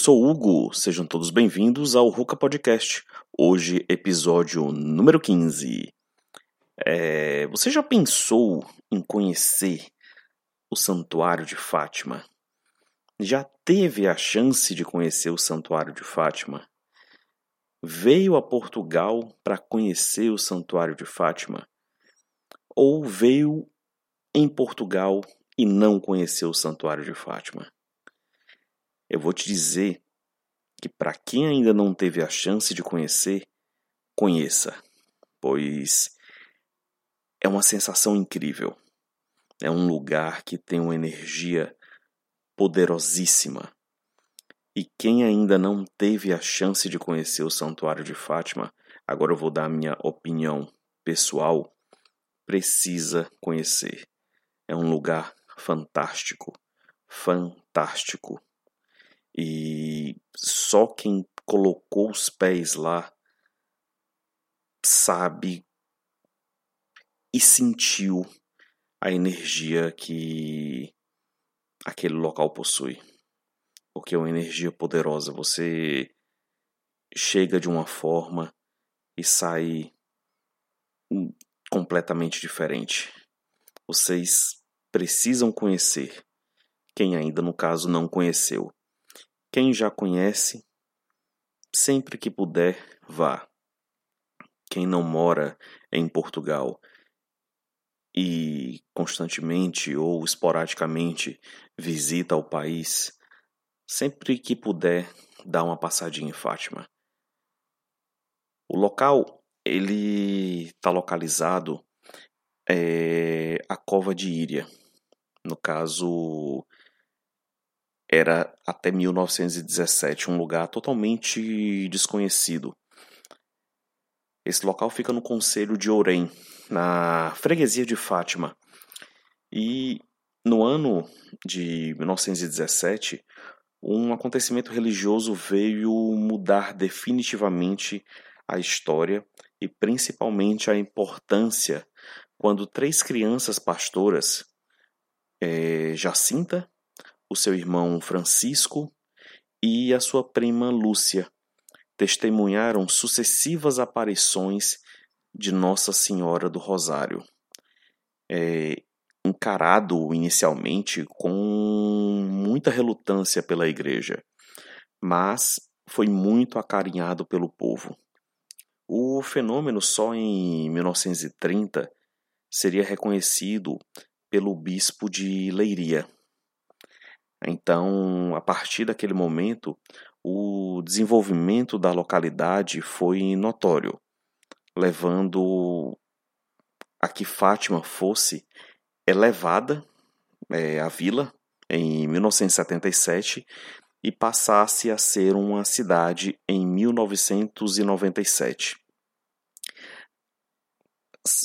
sou Hugo, sejam todos bem-vindos ao Ruka Podcast. Hoje, episódio número 15. É, você já pensou em conhecer o Santuário de Fátima? Já teve a chance de conhecer o Santuário de Fátima? Veio a Portugal para conhecer o Santuário de Fátima? Ou veio em Portugal e não conheceu o Santuário de Fátima? Eu vou te dizer que para quem ainda não teve a chance de conhecer, conheça, pois é uma sensação incrível. É um lugar que tem uma energia poderosíssima. E quem ainda não teve a chance de conhecer o Santuário de Fátima, agora eu vou dar a minha opinião pessoal, precisa conhecer. É um lugar fantástico, fantástico. E só quem colocou os pés lá sabe e sentiu a energia que aquele local possui. Porque é uma energia poderosa. Você chega de uma forma e sai completamente diferente. Vocês precisam conhecer. Quem ainda, no caso, não conheceu. Quem já conhece, sempre que puder, vá. Quem não mora em Portugal e constantemente ou esporadicamente visita o país, sempre que puder, dá uma passadinha em Fátima. O local ele está localizado é, a cova de Íria. No caso, era até 1917 um lugar totalmente desconhecido. Esse local fica no Conselho de Ourém, na freguesia de Fátima. E no ano de 1917, um acontecimento religioso veio mudar definitivamente a história e principalmente a importância quando três crianças pastoras, é, Jacinta, o seu irmão Francisco e a sua prima Lúcia testemunharam sucessivas aparições de Nossa Senhora do Rosário. É, encarado inicialmente com muita relutância pela igreja, mas foi muito acarinhado pelo povo. O fenômeno só em 1930 seria reconhecido pelo bispo de Leiria, então, a partir daquele momento, o desenvolvimento da localidade foi notório, levando a que Fátima fosse elevada é, a vila em 1977 e passasse a ser uma cidade em 1997.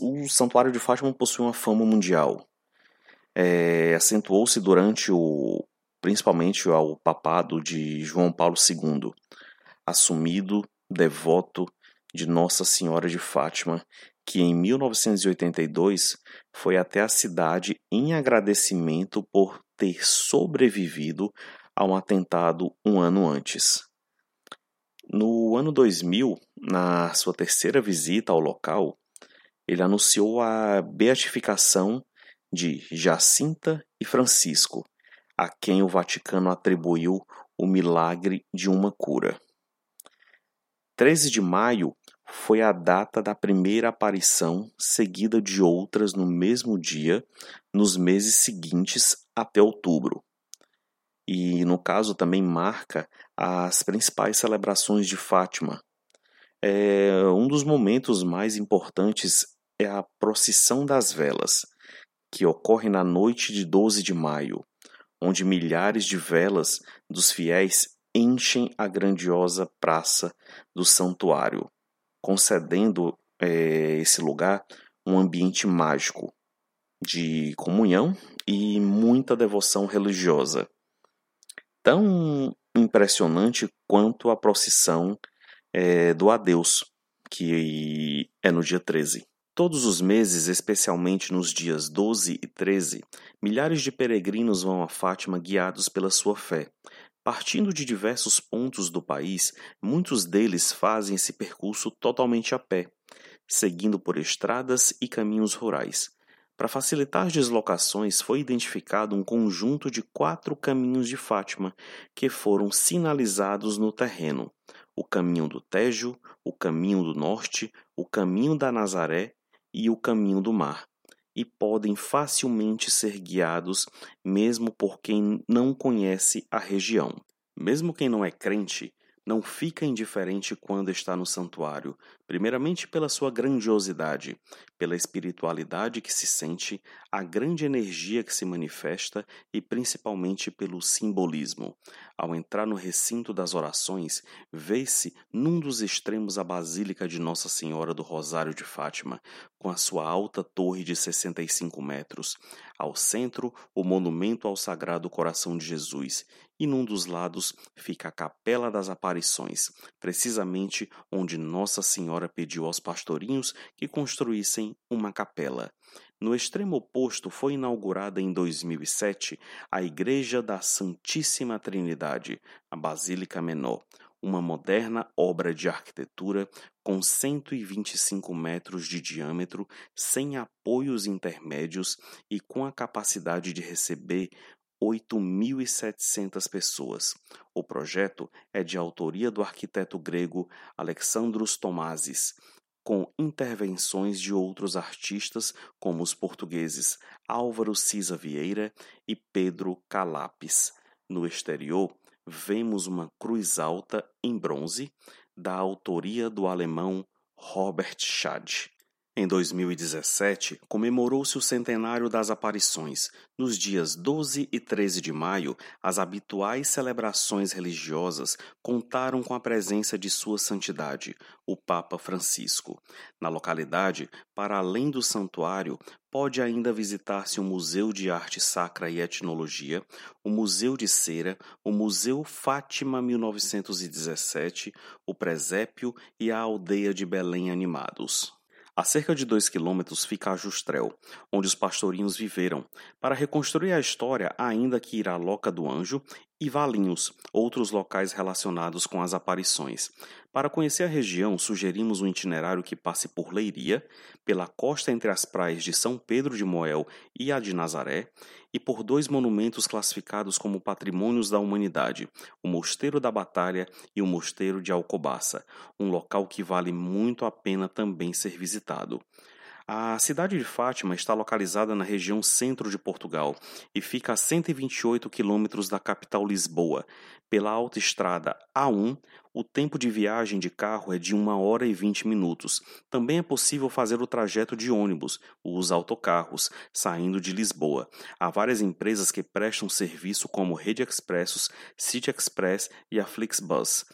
O Santuário de Fátima possui uma fama mundial. É, acentuou-se durante o principalmente ao papado de João Paulo II, assumido devoto de Nossa Senhora de Fátima, que em 1982 foi até a cidade em agradecimento por ter sobrevivido a um atentado um ano antes. No ano 2000, na sua terceira visita ao local, ele anunciou a beatificação de Jacinta e Francisco, a quem o Vaticano atribuiu o milagre de uma cura. 13 de maio foi a data da primeira aparição, seguida de outras no mesmo dia, nos meses seguintes até outubro. E, no caso, também marca as principais celebrações de Fátima. É, um dos momentos mais importantes é a procissão das velas, que ocorre na noite de 12 de maio, onde milhares de velas dos fiéis enchem a grandiosa praça do santuário, concedendo é, esse lugar um ambiente mágico de comunhão e muita devoção religiosa. Tão impressionante quanto a procissão é, do Adeus, que é no dia 13. Todos os meses, especialmente nos dias 12 e 13, milhares de peregrinos vão a Fátima guiados pela sua fé, Partindo de diversos pontos do país, muitos deles fazem esse percurso totalmente a pé, seguindo por estradas e caminhos rurais. Para facilitar as deslocações, foi identificado um conjunto de quatro caminhos de Fátima que foram sinalizados no terreno: o caminho do Tejo, o caminho do Norte, o caminho da Nazaré e o caminho do Mar, e podem facilmente ser guiados mesmo por quem não conhece a região. Mesmo quem não é crente, não fica indiferente quando está no santuário, primeiramente pela sua grandiosidade, pela espiritualidade que se sente, a grande energia que se manifesta e principalmente pelo simbolismo. Ao entrar no recinto das orações, vê-se num dos extremos a Basílica de Nossa Senhora do Rosário de Fátima, com a sua alta torre de 65 metros. Ao centro, o monumento ao Sagrado Coração de Jesus, e num dos lados fica a Capela das Aparições, precisamente onde Nossa Senhora pediu aos pastorinhos que construíssem uma capela. No extremo oposto foi inaugurada em 2007 a Igreja da Santíssima Trindade, a Basílica Menor, uma moderna obra de arquitetura com 125 metros de diâmetro, sem apoios intermédios e com a capacidade de receber 8.700 pessoas. O projeto é de autoria do arquiteto grego Alexandros Tomasis, com intervenções de outros artistas como os portugueses Álvaro Cisa Vieira e Pedro Calapes. No exterior, vemos uma cruz alta em bronze da autoria do alemão Robert Schad. Em 2017, comemorou-se o centenário das aparições. Nos dias 12 e 13 de maio, as habituais celebrações religiosas contaram com a presença de Sua Santidade, o Papa Francisco. Na localidade, para além do santuário, pode ainda visitar-se o Museu de Arte Sacra e Etnologia, o Museu de Cera, o Museu Fátima 1917, o Presépio e a Aldeia de Belém Animados. A cerca de dois quilômetros fica a Justrel, onde os pastorinhos viveram, para reconstruir a história ainda que irá Loca do Anjo e Valinhos, outros locais relacionados com as aparições. Para conhecer a região, sugerimos um itinerário que passe por Leiria, pela costa entre as praias de São Pedro de Moel e a de Nazaré, e por dois monumentos classificados como patrimônios da humanidade, o Mosteiro da Batalha e o Mosteiro de Alcobaça, um local que vale muito a pena também ser visitado. A cidade de Fátima está localizada na região centro de Portugal e fica a 128 quilômetros da capital Lisboa. Pela autoestrada A1, o tempo de viagem de carro é de 1 hora e 20 minutos. Também é possível fazer o trajeto de ônibus, os autocarros, saindo de Lisboa. Há várias empresas que prestam serviço como Rede Expressos, City Express e a Flixbus.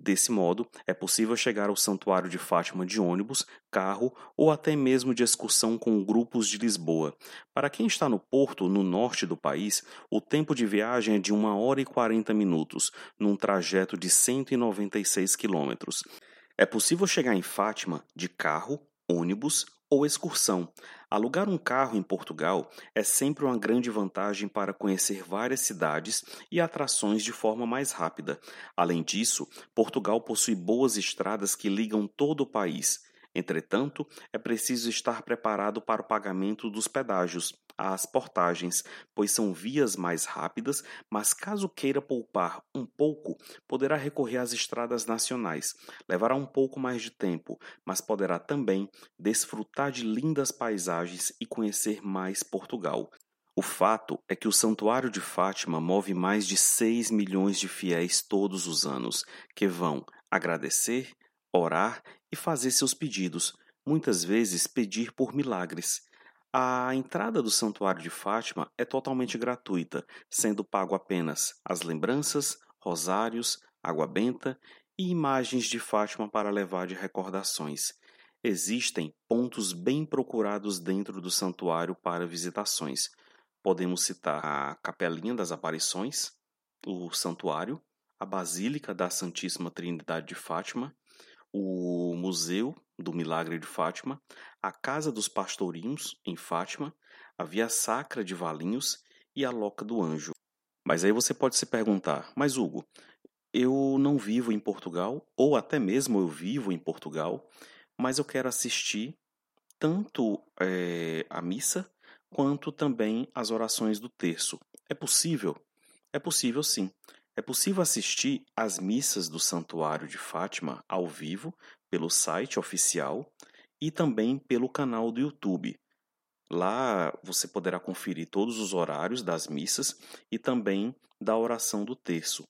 Desse modo, é possível chegar ao Santuário de Fátima de ônibus, carro ou até mesmo de excursão com grupos de Lisboa. Para quem está no Porto, no norte do país, o tempo de viagem é de 1 hora e 40 minutos, num trajeto de 196 quilômetros. É possível chegar em Fátima de carro, ônibus ou excursão. Alugar um carro em Portugal é sempre uma grande vantagem para conhecer várias cidades e atrações de forma mais rápida. Além disso, Portugal possui boas estradas que ligam todo o país. Entretanto, é preciso estar preparado para o pagamento dos pedágios às portagens, pois são vias mais rápidas, mas caso queira poupar um pouco, poderá recorrer às estradas nacionais. Levará um pouco mais de tempo, mas poderá também desfrutar de lindas paisagens e conhecer mais Portugal. O fato é que o Santuário de Fátima move mais de 6 milhões de fiéis todos os anos, que vão agradecer, orar e fazer seus pedidos, muitas vezes pedir por milagres. A entrada do Santuário de Fátima é totalmente gratuita, sendo pago apenas as lembranças, rosários, água benta e imagens de Fátima para levar de recordações. Existem pontos bem procurados dentro do santuário para visitações. Podemos citar a Capelinha das Aparições, o Santuário, a Basílica da Santíssima Trindade de Fátima, o Museu do Milagre de Fátima, a Casa dos Pastorinhos, em Fátima, a Via Sacra de Valinhos e a Loca do Anjo. Mas aí você pode se perguntar: mas Hugo, eu não vivo em Portugal, ou até mesmo eu vivo em Portugal, mas eu quero assistir tanto é, a missa quanto também as orações do terço. É possível? É possível sim. É possível assistir às missas do Santuário de Fátima ao vivo pelo site oficial e também pelo canal do YouTube. Lá você poderá conferir todos os horários das missas e também da oração do terço.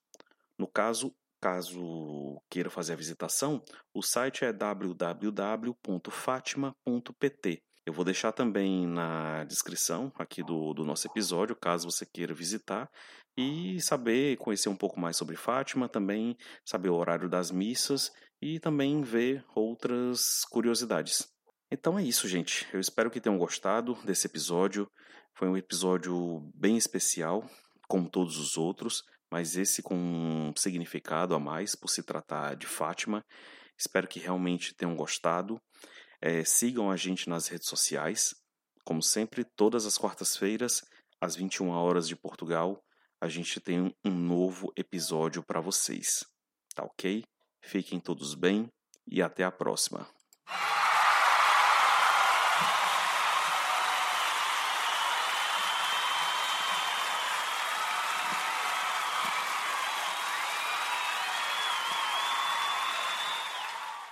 No caso, caso queira fazer a visitação, o site é www.fatima.pt. Eu vou deixar também na descrição aqui do, do nosso episódio, caso você queira visitar e saber, conhecer um pouco mais sobre Fátima, também saber o horário das missas e também ver outras curiosidades. Então é isso, gente. Eu espero que tenham gostado desse episódio. Foi um episódio bem especial, como todos os outros, mas esse com um significado a mais por se tratar de Fátima. Espero que realmente tenham gostado. É, sigam a gente nas redes sociais. Como sempre, todas as quartas-feiras, às 21 horas de Portugal, a gente tem um novo episódio para vocês. Tá ok? Fiquem todos bem e até a próxima.